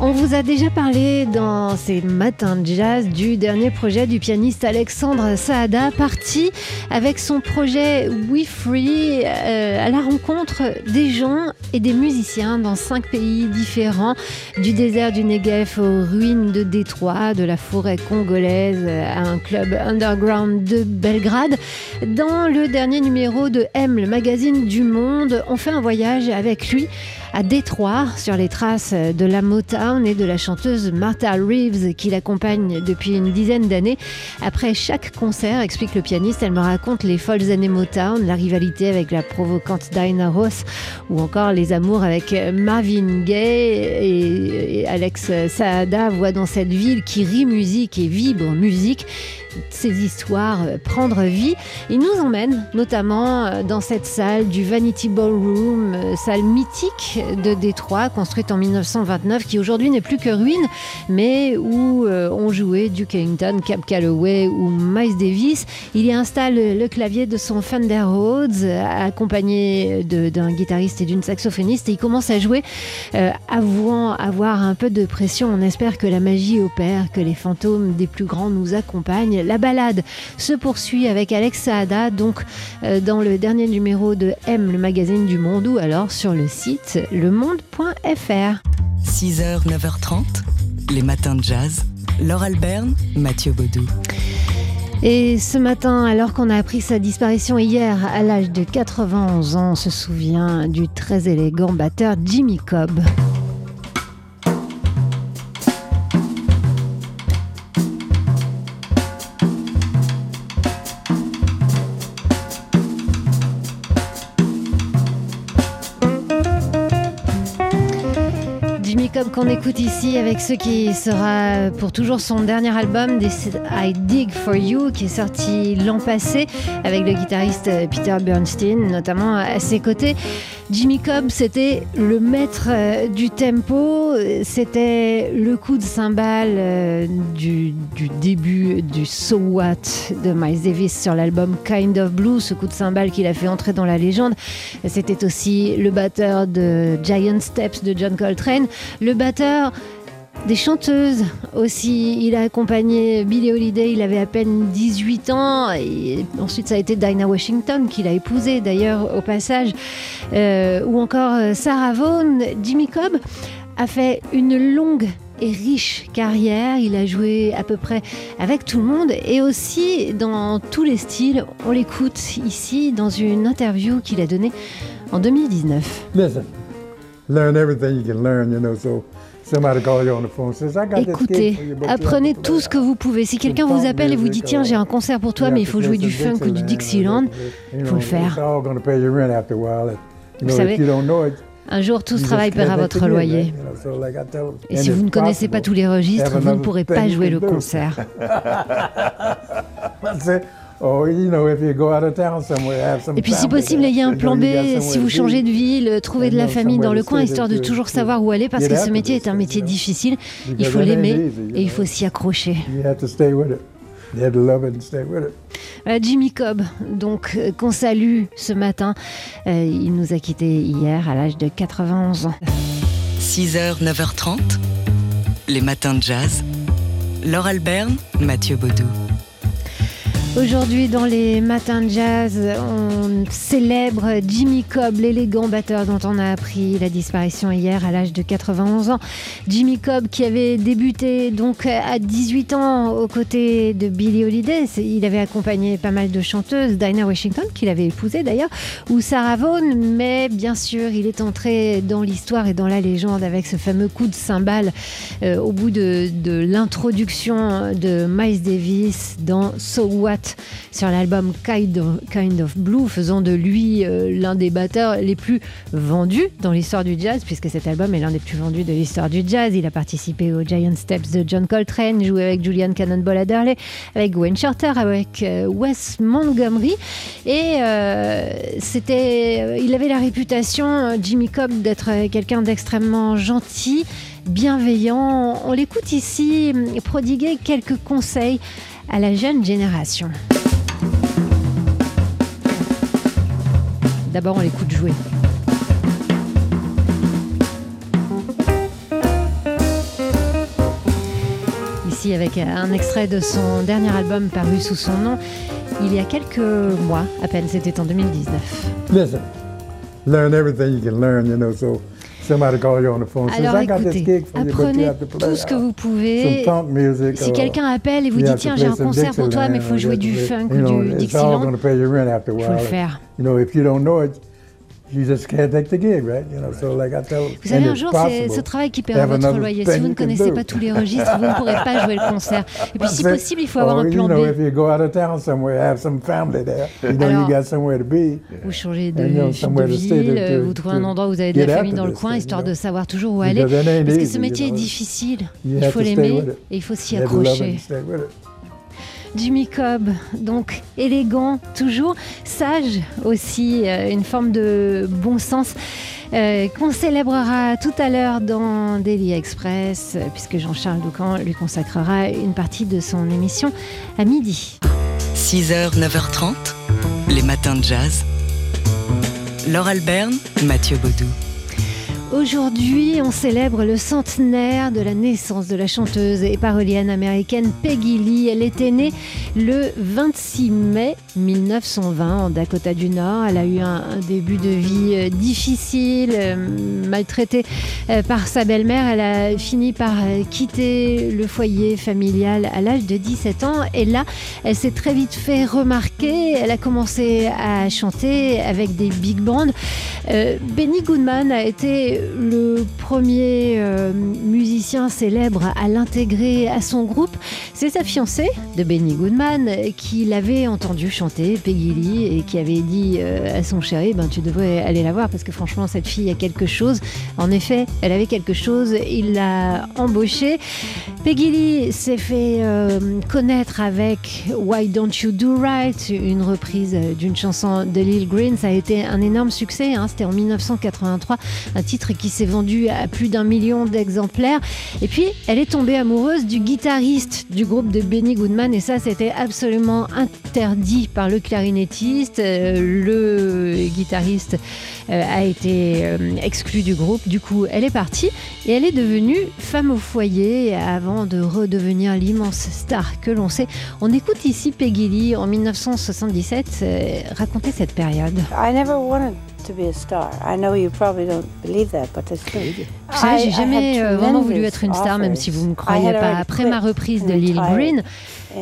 On vous a déjà parlé dans ces matins de jazz du dernier projet du pianiste Alexandre Saada, parti avec son projet We Free euh, à la rencontre des gens et des musiciens dans cinq pays différents, du désert du Negev aux ruines de Détroit, de la forêt congolaise à un club underground de Belgrade. Dans le dernier numéro de M, le magazine du Monde, on fait un voyage avec lui à Détroit sur les traces de la Et de la chanteuse Martha Reeves qui l'accompagne depuis une dizaine d'années. Après chaque concert, explique le pianiste, elle me raconte les folles années Motown, la rivalité avec la provocante Diana Ross ou encore les amours avec Marvin Gaye et Alex Saada voit dans cette ville qui rit musique et vibre musique ces histoires euh, prendre vie. Il nous emmène notamment euh, dans cette salle du Vanity Ballroom, euh, salle mythique de Détroit, construite en 1929, qui aujourd'hui n'est plus que ruine, mais où on jouait Duke Ellington, Cap Calloway ou Miles Davis. Il y installe le clavier de son Fender Rhodes, accompagné d'un guitariste et d'une saxophoniste, et il commence à jouer, avouant avoir un peu de pression. On espère que la magie opère, que les fantômes des plus grands nous accompagnent. La balade se poursuit avec Alex Saada, donc euh, dans le dernier numéro de M, le magazine du monde, ou alors sur le site lemonde.fr. 6h, 9h30, les matins de jazz. Laure Alberne, Mathieu Baudou. Et ce matin, alors qu'on a appris sa disparition hier à l'âge de 91 ans, on se souvient du très élégant batteur Jimmy Cobb. Qu'on écoute ici avec ce qui sera pour toujours son dernier album, This I Dig For You, qui est sorti l'an passé avec le guitariste Peter Bernstein, notamment à ses côtés. Jimmy Cobb, c'était le maître euh, du tempo, c'était le coup de cymbale euh, du, début du So What de Miles Davis sur l'album Kind of Blue, ce coup de cymbale qu'il a fait entrer dans la légende. C'était aussi le batteur de Giant Steps de John Coltrane, batteur des chanteuses aussi. Il a accompagné Billie Holiday, il avait à peine 18 ans. Ensuite, ça a été Dinah Washington qu'il a épousé d'ailleurs au passage. Euh, ou encore euh, Sarah Vaughan. Jimmy Cobb a fait une longue et riche carrière. Il a joué à peu près avec tout le monde et aussi dans tous les styles. On l'écoute ici dans une interview qu'il a donnée en 2019. Listen, learn everything you can learn, you know, so Écoutez, apprenez tout ce que vous pouvez. Si quelqu'un vous appelle et vous dit tiens j'ai un concert pour toi mais il faut jouer du funk ou du Dixieland, il faut le faire. Vous savez, un jour tout ce travail paiera votre loyer. Et si vous ne connaissez pas tous les registres, vous ne pourrez pas jouer le concert. Oh, Et puis si possible, ayez un plan B si vous changez de ville, trouvez de la famille dans le coin, histoire de toujours savoir où aller, parce que ce métier est un métier difficile. Il faut l'aimer et il faut s'y accrocher. Jimmy Cobb, donc euh, qu'on salue ce matin, euh, il nous a quittés hier à l'âge de 91 ans. 6h, 9h30, les matins de jazz. Laure Alberne, Mathieu Baudou. Aujourd'hui, dans les matins de jazz, on célèbre Jimmy Cobb, l'élégant batteur dont on a appris la disparition hier à l'âge de 91 ans. Jimmy Cobb qui avait débuté donc à 18 ans aux côtés de Billie Holiday. Il avait accompagné pas mal de chanteuses, Dinah Washington, qu'il avait épousée d'ailleurs, ou Sarah Vaughan, mais bien sûr, il est entré dans l'histoire et dans la légende avec ce fameux coup de cymbale euh, au bout de, de l'introduction de Miles Davis dans So What sur l'album kind of, Blue, faisant de lui euh, l'un des batteurs les plus vendus dans l'histoire du jazz, puisque cet album est l'un des plus vendus de l'histoire du jazz. Il a participé aux Giant Steps de John Coltrane, joué avec Julian Cannonball Adderley, avec Wayne Shorter, avec euh, Wes Montgomery. Et euh, c'était, il avait la réputation, Jimmy Cobb, d'être quelqu'un d'extrêmement gentil bienveillant. On l'écoute ici prodiguer quelques conseils à la jeune génération. D'abord, on l'écoute jouer. Ici, avec un extrait de son dernier album paru sous son nom, il y a quelques mois à peine, c'était en 2019. Listen, learn everything you can learn, you know, so somebody call you on the phone says, Alors I got this écoutez, gig for you, but you apprenez have to play tout ce que vous pouvez. Si quelqu'un appelle et vous dit tiens j'ai un concert pour toi mais il faut jouer du funk ou du Dixieland, il faut le faire. You just can't take the gig, right? You know, so like I tell, Vous savez, un jour, c'est ce travail qui paiera Have votre loyer. Si vous ne connaissez pas tous les registres, vous ne pourrez pas jouer le concert. Et puis, si possible, il faut avoir or, un plan you know, if B. you go out of town somewhere, have some family there. You know, Alors- you got somewhere to be. Vous changez de, And, you know, de somewhere to stay ville, to- to- vous trouvez un endroit où vous avez de la famille dans le coin, thing, histoire you de know. savoir toujours où aller. Parce que ce you métier est difficile. You Il faut l'aimer et il faut s'y accrocher. Jimmy Cobb, donc élégant toujours, sage aussi, euh, une forme de bon sens. euh, qu'on célébrera tout à l'heure dans Daily Express, puisque Jean-Charles Doucan lui consacrera une partie de son émission à midi. 6h, 9h30, les matins de jazz. Laure Alberne, Mathieu Baudou. Aujourd'hui, on célèbre le centenaire de la naissance de la chanteuse et parolienne américaine Peggy Lee. Elle était née le 26 mai 1920 en Dakota du Nord. Elle a eu un, début de vie euh, difficile, euh, maltraitée euh, par sa belle-mère. Elle a fini par quitter le foyer familial à l'âge de 17 ans. Et là, elle s'est très vite fait remarquer. Elle a commencé à chanter avec des big bands. Benny Goodman a été le premier euh, musicien célèbre à l'intégrer à son groupe. C'est sa fiancée de Benny Goodman qui l'avait entendu chanter, Peggy Lee, et qui avait dit euh, à son chéri ben, Tu devrais aller la voir parce que franchement, cette fille a quelque chose. En effet, elle avait quelque chose. Il l'a embauchée. Peggy Lee s'est fait euh, connaître avec Why Don't You Do Right, une reprise d'une chanson de Lil Green. Ça a été un énorme succès. hein. C'était en 1983, un titre qui s'est vendu à plus d'un million d'exemplaires. Et puis, elle est tombée amoureuse du guitariste du groupe de Benny Goodman. Et ça, c'était absolument interdit par le clarinettiste. Euh, le guitariste euh, a été euh, exclu du groupe. Du coup, elle est partie et elle est devenue femme au foyer avant de redevenir l'immense star que l'on sait. On écoute ici Peggy Lee en 1977 euh, raconter cette période. I never wanted to be a star. I know you probably don't believe that, but it's true. Vous savez, I- j'ai jamais had euh, vraiment voulu être une star, même si vous ne me offers. croyez I had pas. Après ma reprise de and Lil retired. Green,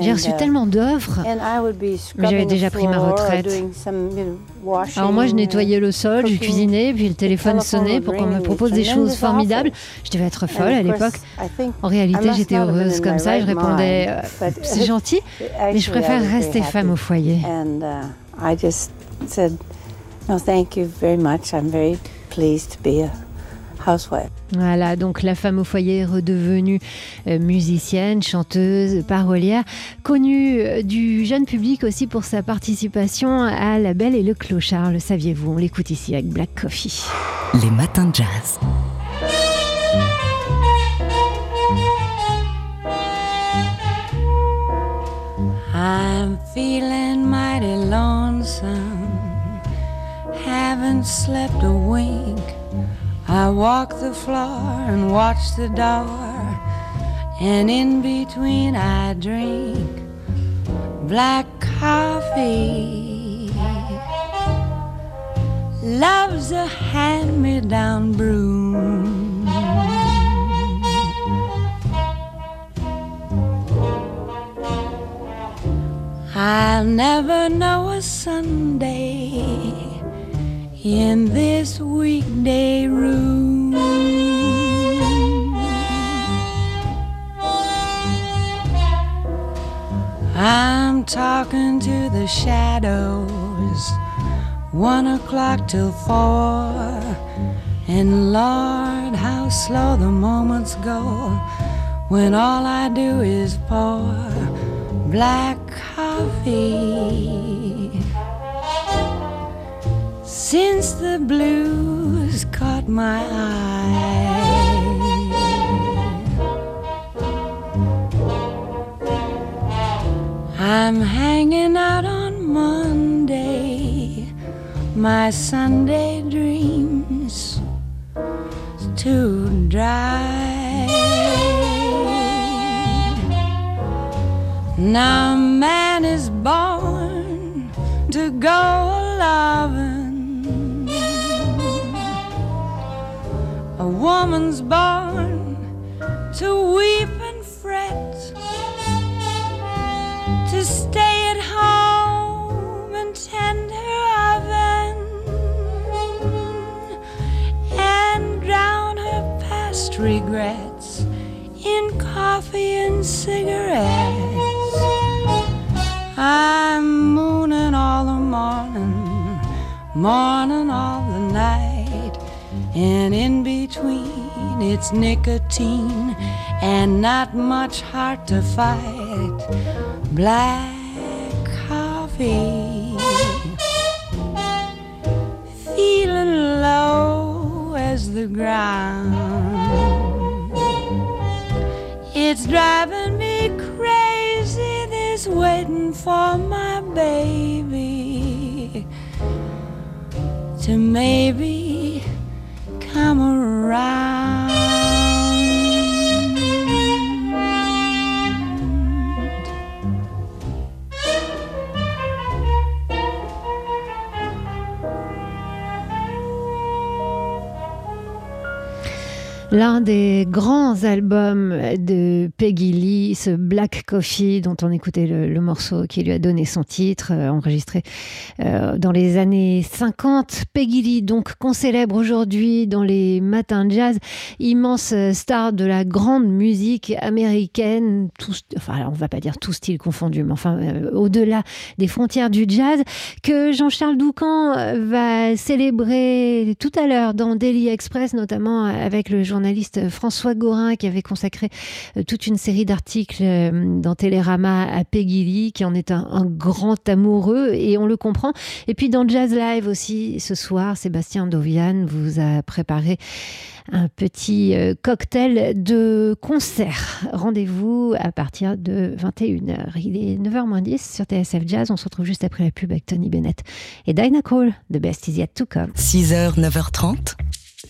j'ai reçu uh, tellement d'offres. and I would be Mais j'avais scrubbing déjà the pris ma retraite. doing some, you know, washing, Alors moi, je uh, nettoyais le sol, je cooking. cuisinais, puis le téléphone sonnait pour qu'on me and propose des choses formidables. offers. Je devais être And folle à l'époque. course, I think En réalité, j'étais heureuse in comme ça et je répondais euh, C'est gentil, mais je préfère rester femme au foyer. No, thank you very much. I'm very pleased to be a housewife. Voilà, donc la femme au foyer est redevenue euh, musicienne, chanteuse, parolière, connue euh, du jeune public aussi pour sa participation à La Belle et le Clochard, le saviez-vous? On l'écoute ici avec Black Coffee. Les matins de jazz. Slept a wink. I walk the floor and watch the door, and in between I drink black coffee. Love's a hand me down broom. I'll never know a Sunday in this weekday room. I'm talking to the shadows, one o'clock till four. And Lord, how slow the moments go when all I do is pour black coffee. Since the blues caught my eye, I'm hanging out on Monday. my Sunday dreams too dry. Now man is born to go loving. Woman's born to weep and fret, to stay at home and tend her oven, and drown her past regrets in coffee and cigarettes. I'm mooning all the morning, morning all the night, and in between it's nicotine and not much heart to fight. Black coffee, feeling low as the ground. It's driving me crazy, this waiting for my baby to maybe come around. L'un des grands albums de Peggy Lee, ce Black Coffee dont on écoutait le, morceau qui lui a donné son titre, euh, enregistré euh, dans les années 50. Peggy Lee, donc qu'on célèbre aujourd'hui dans les matins de jazz, immense star de la grande musique américaine, tout, enfin on va pas dire tout style confondu, mais enfin euh, au-delà des frontières du jazz, que Jean-Charles Doucan va célébrer tout à l'heure dans Daily Express, notamment avec le journaliste François Gorin qui avait consacré euh, toute une série d'articles euh, dans Télérama à Peggy Lee, qui en est un, grand amoureux et on le comprend. Et puis dans Jazz Live aussi, ce soir, Sébastien Dovian vous a préparé un petit euh, cocktail de concert. Rendez-vous à partir de 21h. Il est 9h moins 10 sur TSF Jazz. On se retrouve juste après la pub avec Tony Bennett et Dinah Cole. The best is yet to come. 6h, 9h30,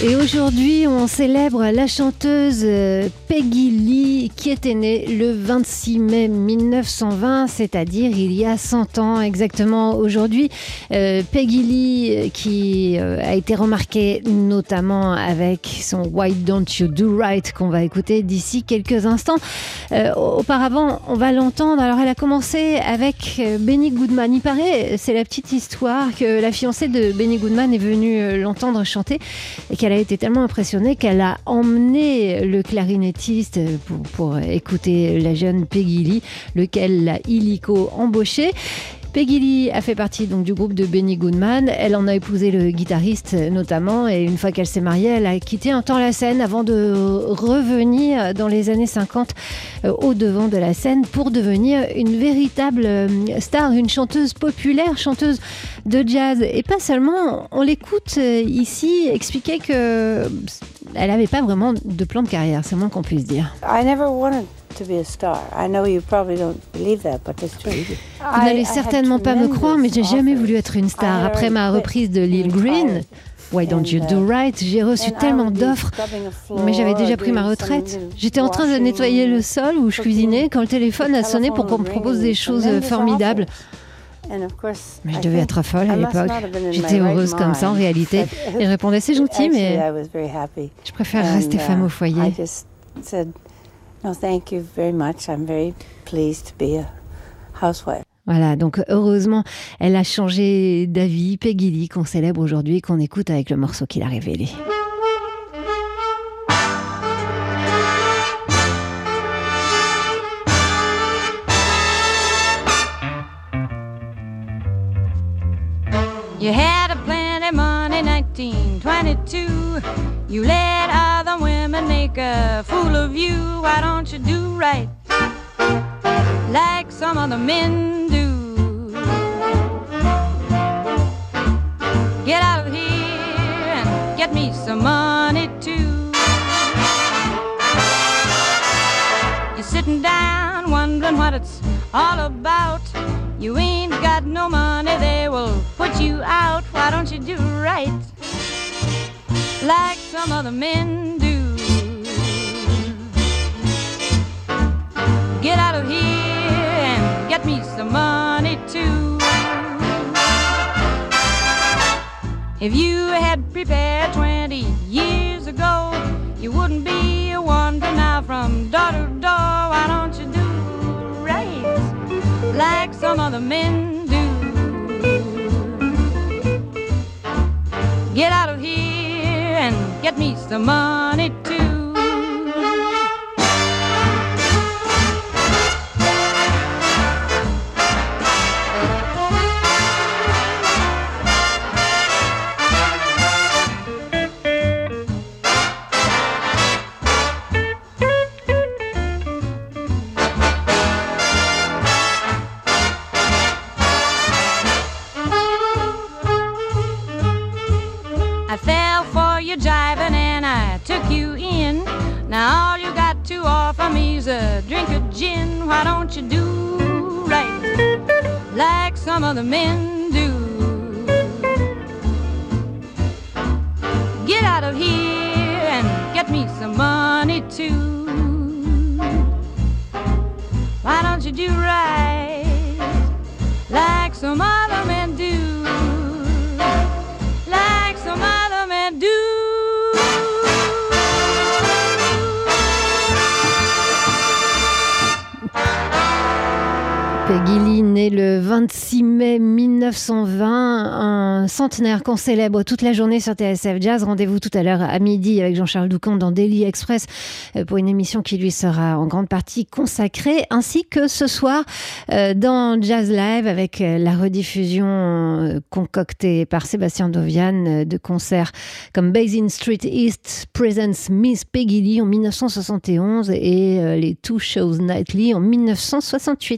Et aujourd'hui, on célèbre la chanteuse euh, Peggy Lee qui était née le 26 mai 1920, c'est-à-dire il y a 100 ans exactement aujourd'hui. Euh, Peggy Lee euh, qui a été remarquée notamment avec son Why Don't You Do Right qu'on va écouter d'ici quelques instants. Auparavant, on va l'entendre. Alors elle a commencé avec Benny Goodman. Il paraît, c'est la petite histoire que la fiancée de Benny Goodman est venue l'entendre chanter et qu'elle a été tellement impressionnée qu'elle a emmené le clarinettiste pour, pour écouter la jeune Peggy Lee, lequel l'a illico embauché. Peggy Lee a fait partie donc du groupe de Benny Goodman. Elle en a épousé le guitariste notamment et une fois qu'elle s'est mariée, elle a quitté un temps la scène avant de revenir dans les années 50 euh, au devant de la scène pour devenir une véritable euh, star, une chanteuse populaire, chanteuse de jazz et pas seulement. On l'écoute euh, ici expliquer que elle n'avait pas vraiment de plan de carrière, c'est moins qu'on puisse dire. To be a star. I know you probably don't believe that, but it's true. Vous n'allez certainement pas me croire, mais j'ai jamais voulu être une star. Après ma reprise de Lil Green, Why Don't You Do Right, j'ai reçu tellement d'offres, mais j'avais déjà pris ma retraite. J'étais en train de nettoyer le sol où je cuisinais quand le téléphone a sonné pour qu'on me propose des choses formidables. Mais je devais être folle à l'époque. J'étais heureuse comme ça en réalité. Il répondait c'est gentil, mais je préfère rester femme au foyer. No, thank you very much. I'm very pleased to be a housewife. Voilà, donc heureusement, elle a changé d'avis. Peggy Lee, qu'on célèbre aujourd'hui et qu'on écoute avec le morceau qu'il a révélé. You had a plenty money, 1922. You let other women make a fool of you. Why don't you do right like some other men do? Get out of here and get me some money too. You're sitting down wondering what it's all about. You ain't got no money, they will put you out. Why don't you do right like some other men do? Get out of here and get me some money too. If you had prepared 20 years ago, you wouldn't be a wonder now from door to door. Why don't you do right like some other men do? Get out of here get me some money too. Now all you got to offer me's a drink of gin. Why don't you do right like some other men do? Get out of here and get me some money too. Why don't you do right like some other men Peggy Lee, née le 26 mai 1920, un centenaire qu'on célèbre toute la journée sur TSF Jazz. Rendez-vous tout à l'heure à midi avec Jean-Charles Doucan dans Daily Express euh, pour une émission qui lui sera en grande partie consacrée, ainsi que ce soir euh, dans Jazz Live avec euh, la rediffusion concoctée par Sébastien Dovian de concerts comme Basin Street East Presents Miss Peggy Lee en 1971 et les Two Shows Nightly en 1968.